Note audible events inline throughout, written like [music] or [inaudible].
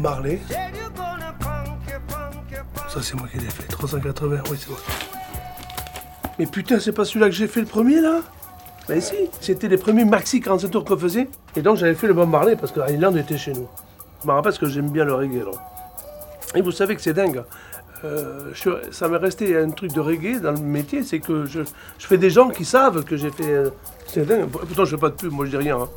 Marley. Ça, c'est moi qui l'ai fait. 380, oui, c'est moi. Mais putain, c'est pas celui-là que j'ai fait le premier, là? Ben si, c'était les premiers maxi 47 tours qu'on faisait. Et donc, j'avais fait le Bob Marley parce que Island était chez nous. Je me rappelle parce que j'aime bien le reggae, là. Et vous savez que c'est dingue. Euh, je- ça m'est resté un truc de reggae dans le métier, c'est que je, je fais des gens qui savent que j'ai fait. euh, c'est dingue. Pourtant, je fais pas de pub, moi je dis rien. hein.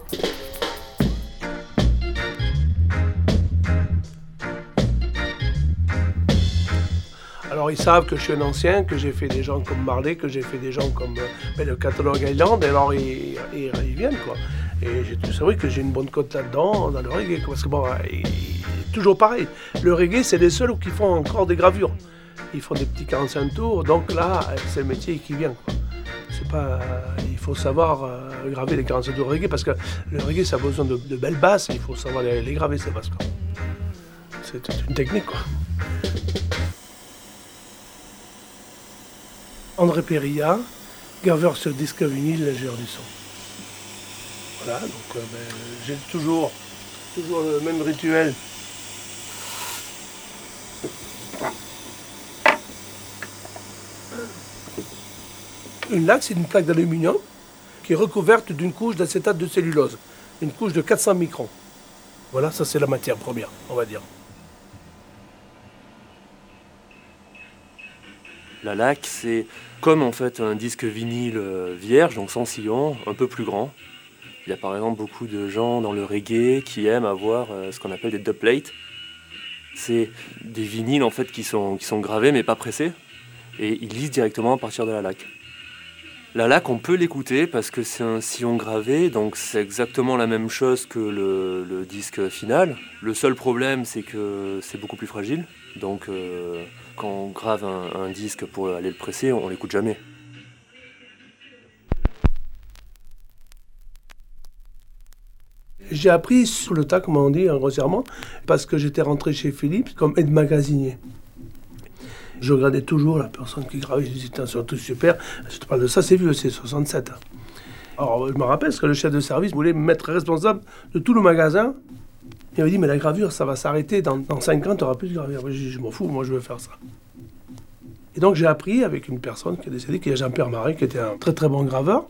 Alors ils savent que je suis un ancien, que j'ai fait des gens comme Marley, que j'ai fait des gens comme euh, ben, le catalogue Island, et alors ils, viennent quoi. Et c'est vrai que j'ai une bonne cote là-dedans, dans le reggae, parce que bon, euh, toujours pareil. Le reggae, c'est les seuls qui font encore des gravures. Ils font des petits 45 tours, donc là, c'est le métier qui vient. Pas, euh, il faut savoir graver les 45 tours reggae, parce que le reggae, ça a besoin de, de belles basses, il faut savoir les, les graver, ces basses. C'est une technique, quoi. André Perilla, graveur sur disque vinyle, l'ingénieur du son. Voilà, donc euh, ben, j'ai toujours, toujours le même rituel. Une laque, c'est une plaque d'aluminium qui est recouverte d'une couche d'acétate de cellulose, une couche de 400 microns. Voilà, ça c'est la matière première, on va dire. La laque, c'est comme en fait un disque vinyle euh, vierge, donc sans sillon, un peu plus grand. Il y a par exemple beaucoup de gens dans le reggae qui aiment avoir euh, ce qu'on appelle des dubplates. C'est des vinyles en fait qui sont, gravés mais pas pressés et ils lisent directement à partir de la laque. La laque, on peut l'écouter parce que c'est un sillon gravé, donc c'est exactement la même chose que le disque final. Le seul problème, c'est que c'est beaucoup plus fragile. Donc, euh, quand on grave un, disque pour aller le presser, on l'écoute jamais. J'ai appris sur le tas, comme on dit grossièrement, parce que j'étais rentré chez Philips comme aide magasinier. Je regardais toujours la personne qui gravait, je disais, truc super. Je te parle de ça, c'est vieux, c'est 67. hein. Alors, je me rappelle, parce que le chef de service voulait me mettre responsable de tout le magasin. Il m'avait dit, mais la gravure, ça va s'arrêter. Dans, dans 5 ans, tu n'auras plus de gravure. Dit, je m'en fous, moi, je veux faire ça. Et donc, j'ai appris avec une personne qui est décédée, qui est Jean-Pierre Marais, qui était un très très bon graveur.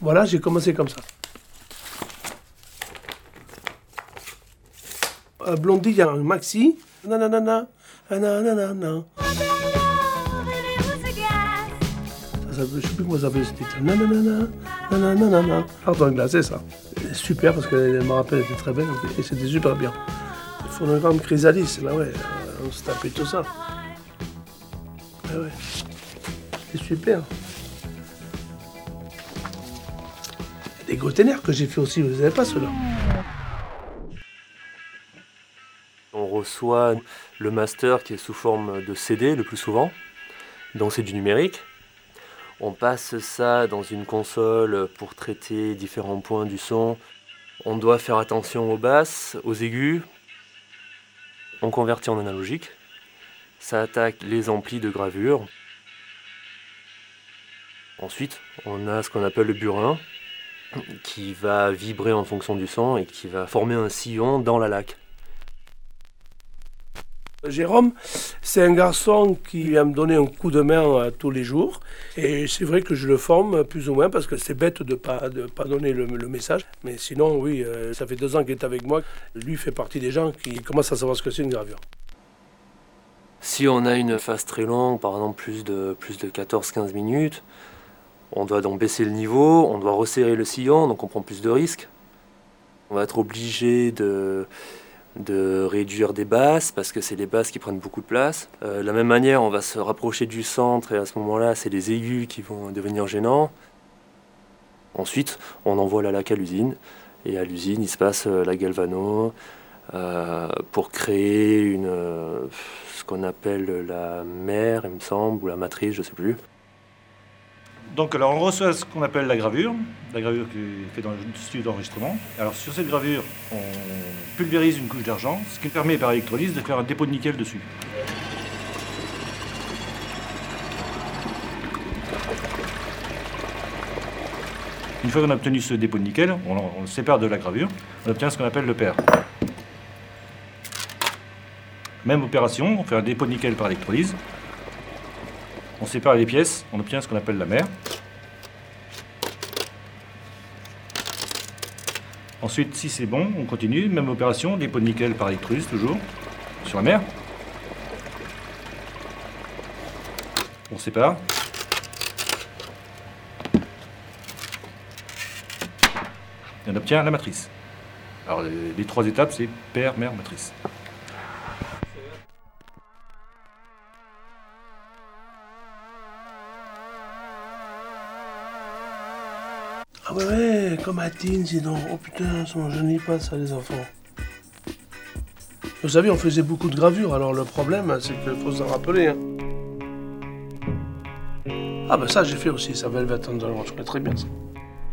Voilà, j'ai commencé comme ça. À Blondie, il y a un maxi. Nanana, nanana. S'appelle- Je sais plus comment ça s'appelle ce titre. Nanana, nanana. Pardon, glacé, ça. Super, parce que me rappelle, elle était très belle, et c'était super bien. Le phonogramme Chrysalis, là, ouais, euh, on se tapait tout ça. Ah ouais. C'est super. Des gros que j'ai fait aussi, vous savez pas ceux-là. On reçoit le master qui est sous forme de CD le plus souvent, donc c'est du numérique. On passe ça dans une console pour traiter différents points du son. On doit faire attention aux basses, aux aigus. On convertit en analogique. Ça attaque les amplis de gravure. Ensuite, on a ce qu'on appelle le burin, qui va vibrer en fonction du son et qui va former un sillon dans la laque. Jérôme, c'est un garçon qui vient me donner un coup de main euh, tous les jours. Et c'est vrai que je le forme plus ou moins parce que c'est bête de ne pas, donner le, le message. Mais sinon, oui, euh, ça fait deux ans qu'il est avec moi. Lui fait partie des gens qui commencent à savoir ce que c'est une gravure. Si on a une phase très longue, par exemple plus de, plus de 14-15 minutes, on doit donc baisser le niveau, on doit resserrer le sillon, donc on prend plus de risques. On va être obligé de, de réduire des basses, parce que c'est les basses qui prennent beaucoup de place. Euh, de la même manière, on va se rapprocher du centre, et à ce moment-là, c'est les aigus qui vont devenir gênants. Ensuite, on envoie la laque à l'usine, et à l'usine, il se passe euh, la galvano, euh, pour créer une, euh, ce qu'on appelle la mère, il me semble, ou la matrice, je sais plus. Donc alors on reçoit ce qu'on appelle la gravure, la gravure qui est faite dans le studio d'enregistrement. Alors sur cette gravure, on pulvérise une couche d'argent, ce qui permet par électrolyse de faire un dépôt de nickel dessus. Une fois qu'on a obtenu ce dépôt de nickel, on, on le sépare de la gravure, on obtient ce qu'on appelle le pair. Même opération, on fait un dépôt de nickel par électrolyse. On sépare les pièces, on obtient ce qu'on appelle la mer. Ensuite, si c'est bon, on continue, même opération, dépôt de nickel par électrolyse toujours, sur la mer. On sépare. Et on obtient la matrice. Alors les, les trois étapes, c'est père, mère, matrice. Ouais, ouais, comme à Tine, sinon. Oh putain, ça ne pas ça, les enfants. Vous savez, on faisait beaucoup de gravures, alors le problème, c'est qu'il faut s'en rappeler. hein. Ah bah ça, j'ai fait aussi, ça Velvet Underground, je connais très bien ça.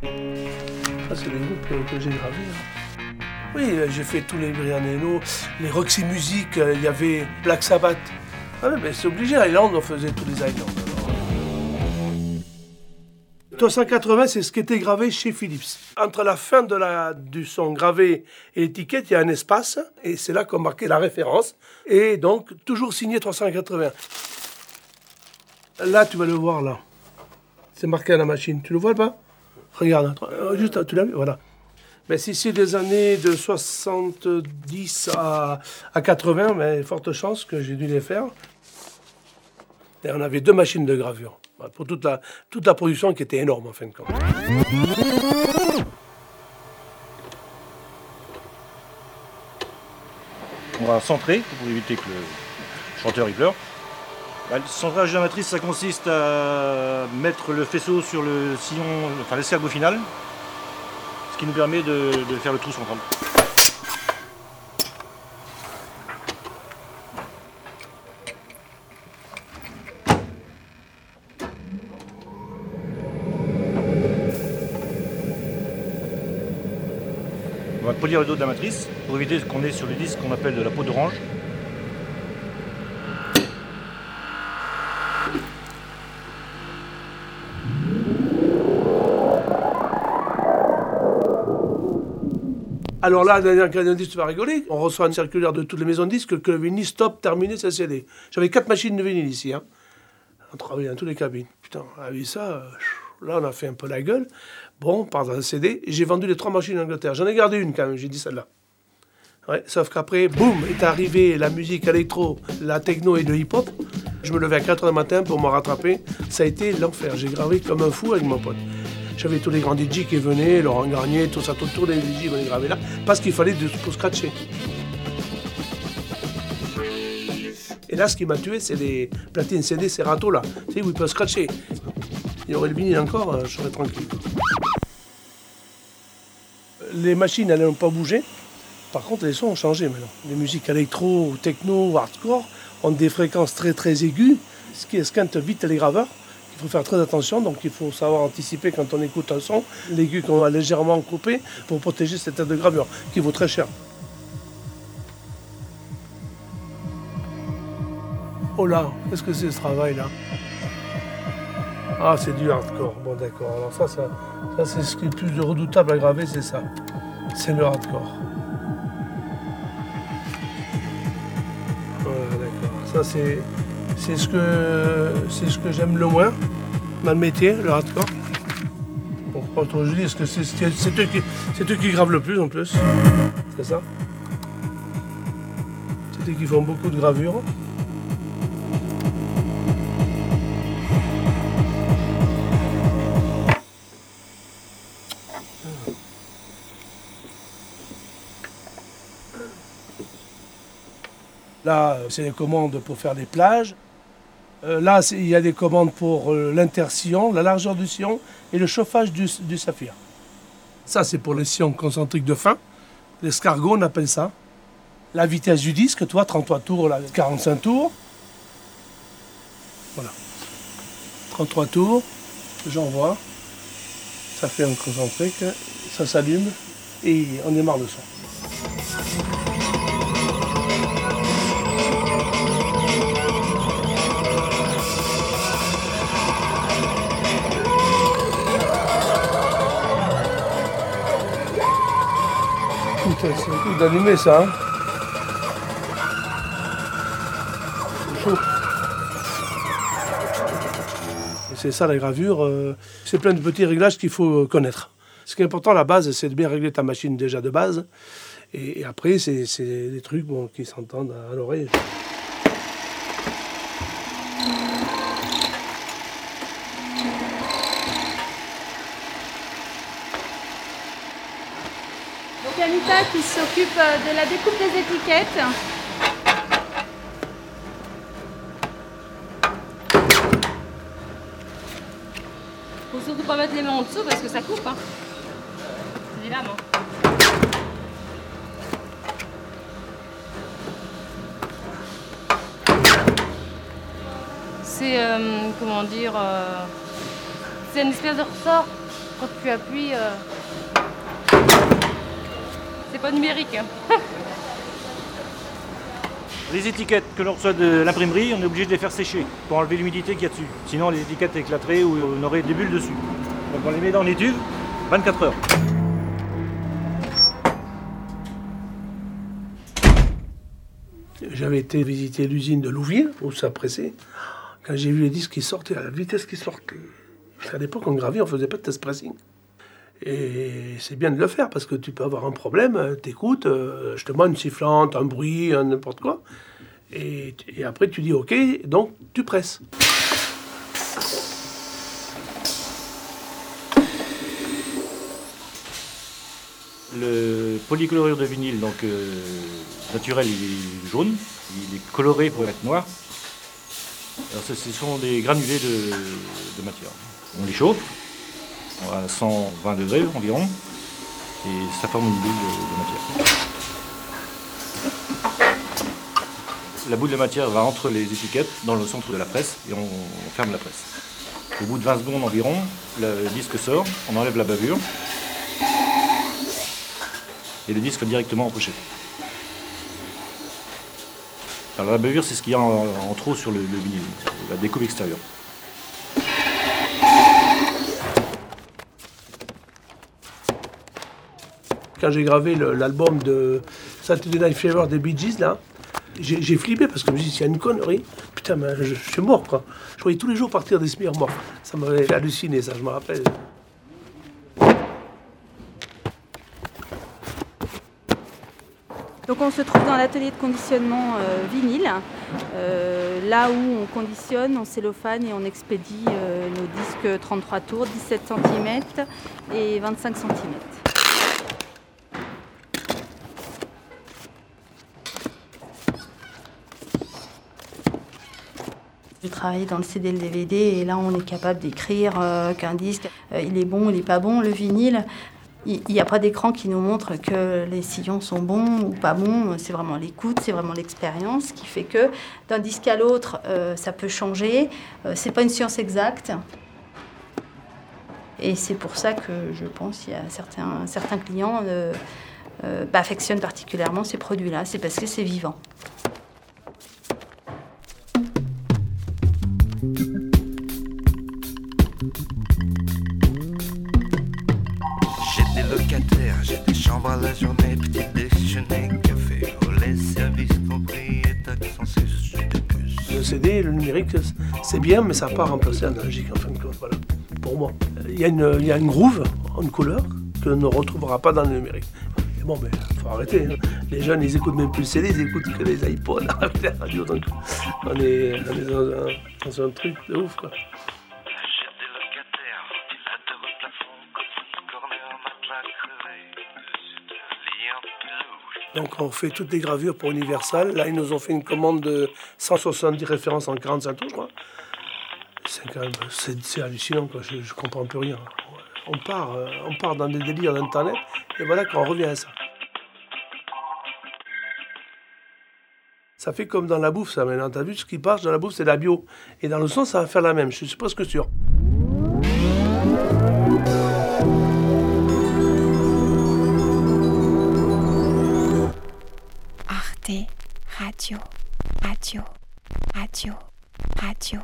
Ça, c'est les groupes que j'ai gravés. hein. Oui, euh, j'ai fait tous les Brian Eno, les Roxy Music, euh, il y avait Black Sabbath. Ah mais c'est obligé, Island, on faisait tous les Islands. Alors. 380, c'est ce qui était gravé chez Philips. Entre la fin de la, du son gravé et l'étiquette, il y a un espace, et c'est là qu'on marquait la référence. Et donc, toujours signé 380. Là, tu vas le voir, là. C'est marqué à la machine. Tu le vois pas? Regarde, euh, juste, tu l'as vu Voilà. Mais si c'est des années de 70 à, à 80, mais forte chance que j'ai dû les faire. Et on avait deux machines de gravure. Voilà, Pour toute la, toute la production qui était énorme en fin de compte. On va centrer pour éviter que le chanteur y pleure. Bah, Le centrage de la matrice, ça consiste à mettre le faisceau sur le sillon, enfin l'escargot final, ce qui nous permet de, de faire le trou central. Va le dos de la matrice pour éviter qu'on ait sur le disque qu'on appelle de la peau d'orange. Alors là, la dernière Canadian Disc, tu vas rigoler. On reçoit une circulaire de toutes les maisons de disques que le vinyle stop, terminé, c'est CD. J'avais quatre machines de vinyle ici. Hein. On travaillait dans toutes les cabines. Putain, on a vu ça. euh, Là, on a fait un peu la gueule. Bon, par un CD. J'ai vendu les trois machines en Angleterre. J'en ai gardé une quand même, j'ai dit celle-là. Sauf qu'après, boum, est arrivée la musique électro, la techno et le hip-hop. Je me levais à 4h du matin pour me rattraper. Ça a été l'enfer. J'ai gravé comme un fou avec mon pote. J'avais tous les grands DJ qui venaient, Laurent Garnier, tout ça, tout, tous les DJ venaient graver là, parce qu'il fallait de, pour scratcher. Et là, ce qui m'a tué, c'est les platines CD, ces là. Tu sais, où ils peuvent scratcher. Il y aurait le vinyle encore, euh, je serais tranquille. Les machines, elles n'ont pas bougé. Par contre, les sons ont changé maintenant. Les musiques électro, techno, hardcore ont des fréquences très très aiguës, ce qui esquinte vite les graveurs. Il faut faire très attention, donc il faut savoir anticiper quand on écoute un son, l'aigu qu'on va légèrement couper pour protéger cette tête de gravure, qui vaut très cher. Oh là, qu'est-ce que c'est ce travail là Ah, c'est du hardcore. Bon, d'accord. Alors ça, ça, ça c'est ce qui est le plus redoutable à graver, c'est ça. C'est le hardcore. Voilà, d'accord. Ça, c'est, ce que, j'aime le moins dans le métier, le hardcore. Bon, trop je dis, c'est, qui, c'est eux qui gravent le plus en plus. C'est ça C'est eux qui font beaucoup de gravures. Là, euh, c'est des commandes pour faire des plages. Euh, là, il y a des commandes pour euh, la largeur du sillon et le chauffage du, du saphir. Ça, c'est pour les sillons concentriques de fin. L'escargot, on appelle ça. La vitesse du disque, toi, 33 tours, là, 45 tours. Voilà. 33 tours, j'envoie. Ça fait un concentrique, ça s'allume et on démarre le son. C'est un d'allumer ça. hein. c'est ça la gravure, euh, c'est plein de petits réglages qu'il faut connaître. Ce qui est important à la base, c'est de bien régler ta machine déjà de base. Et, après, c'est des trucs qui s'entendent à l'oreille. Qui s'occupe de la découpe des étiquettes. Faut surtout pas mettre les mains en dessous parce que ça coupe. Hein. Évidemment. C'est, euh, comment dire, euh, c'est une espèce de ressort. Quand tu appuies, euh, c'est pas numérique. hein. [laughs] Les étiquettes que l'on reçoit de l'imprimerie, on est obligé de les faire sécher pour enlever l'humidité qu'il y a dessus. Sinon, les étiquettes éclateraient ou on aurait des bulles dessus. Donc on les met dans les tubes 24 heures. J'avais été visiter l'usine de Louviers, où ça pressait. Quand j'ai vu les disques qui sortaient, à la vitesse qui sortaient. À l'époque, en gravure, on faisait pas de test pressing. Et c'est bien de le faire parce que tu peux avoir un problème, euh, t'écoutes, euh, je te demande une sifflante, un bruit, n'importe quoi. Et, après, tu dis OK, donc tu presses. Le polychlorure de vinyle, donc euh, naturel, il est jaune. Il est coloré pour être noir. Alors, ce, sont des granulés de matière. On les chauffe à 120 degrés environ et ça forme une boule de, matière. La boule de matière va entre les étiquettes dans le centre de la presse et on, ferme la presse. Au bout de 20 secondes environ, le disque sort, on enlève la bavure et le disque directement en. Alors la bavure, c'est ce qu'il y a en, en trop sur le, le vinyle, la découpe extérieure. J'ai gravé l'album de Saturday Night Fever des Bee Gees, là, j'ai flippé parce que je me suis dit, c'est une connerie. Putain, mais je, suis mort, quoi. Je voyais tous les jours partir des smears morts. Ça m'avait halluciné, ça, je me rappelle. Donc on se trouve dans l'atelier de conditionnement euh, vinyle, euh, là où on conditionne, on cellophane et on expédie euh, nos disques 33 tours, 17 cm et 25 cm. J'ai travaillé dans le CD et le DVD et là on est capable d'écrire euh, qu'un disque, euh, il est bon, il n'est pas bon. Le vinyle, il n'y a pas d'écran qui nous montre que les sillons sont bons ou pas bons. C'est vraiment l'écoute, c'est vraiment l'expérience qui fait que d'un disque à l'autre, euh, ça peut changer. C'est pas une science exacte. Et c'est pour ça que je pense qu'il y a certains, clients euh, bah, affectionnent particulièrement ces produits-là. C'est parce que c'est vivant. C'est bien, mais ça n'a pas remplacé l'analogique, en fin de compte. Voilà, pour moi. Il y, a une, y a une groove, une couleur, que ne retrouvera pas dans le numérique. Bon, mais faut arrêter. hein. Les jeunes, ils écoutent même plus le CD, ils écoutent que les iPods, [laughs] la radio. Donc, on est, on est dans, un, dans un truc de ouf, quoi. Donc on fait toutes les gravures pour Universal. Là, ils nous ont fait une commande de 170 références en 45 tours, je crois. C'est hallucinant, je comprends plus rien. On part, euh, on part dans des délires d'internet, et voilà qu'on revient à ça. Ça fait comme dans la bouffe, ça. Maintenant, t'as vu ce qui passe dans la bouffe, c'est la bio. Et dans le son, ça va faire la même. Je suis presque sûr. Arte Radio Radio Radio Radio.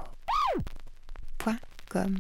Point com